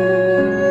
Música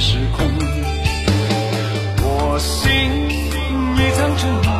时空，我心已藏着。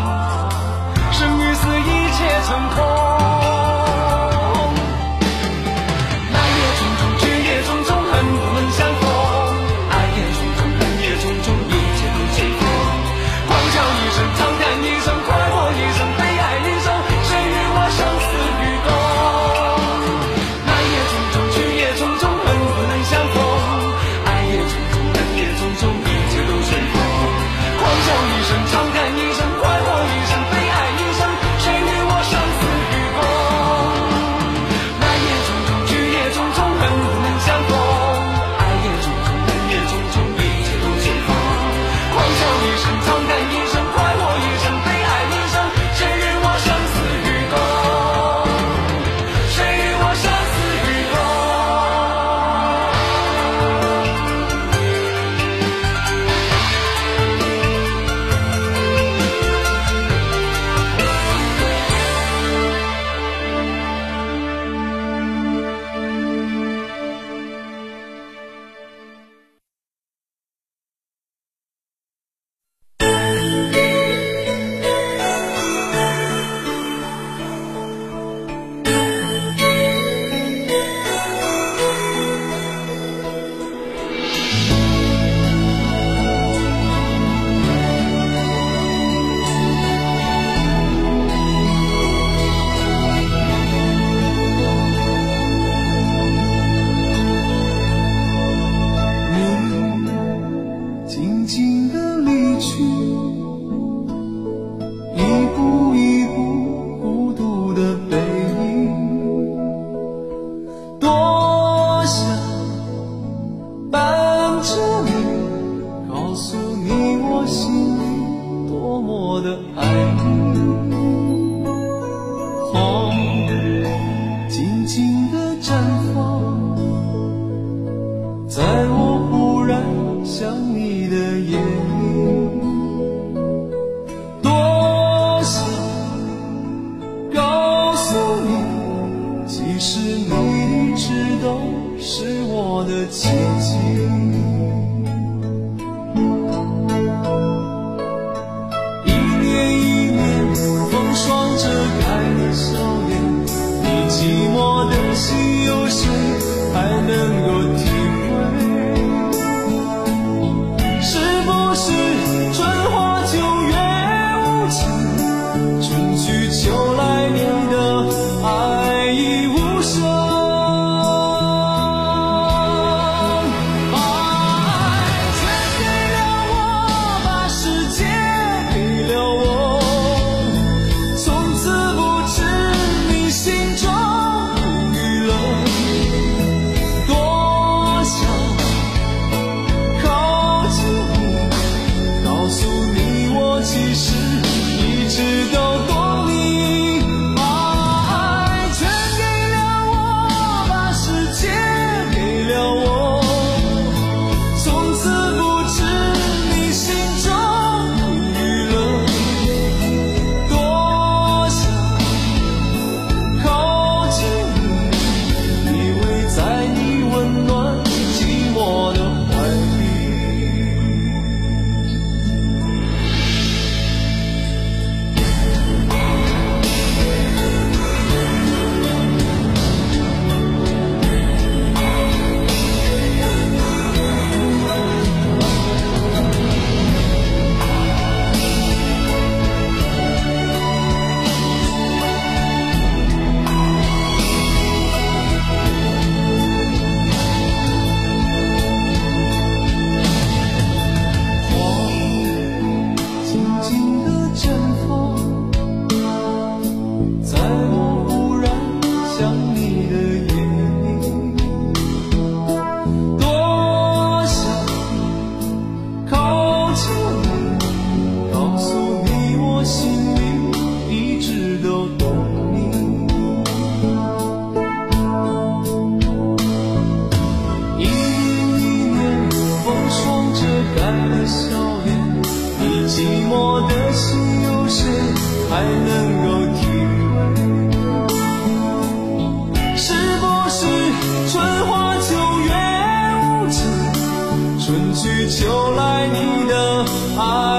是你，一直都是我的奇迹。一年一年，风霜遮盖了笑脸，你寂寞的心，有谁还能？才能够体会。是不是春花秋月无情，春去秋来你的爱？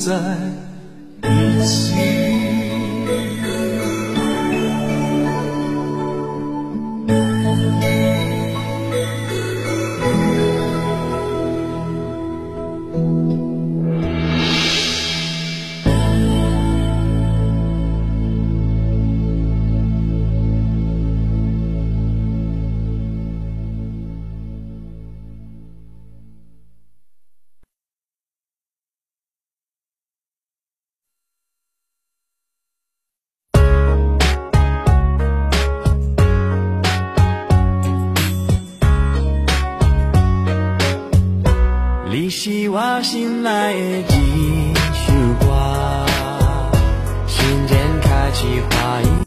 在一起。我心内的一首歌心间开起花一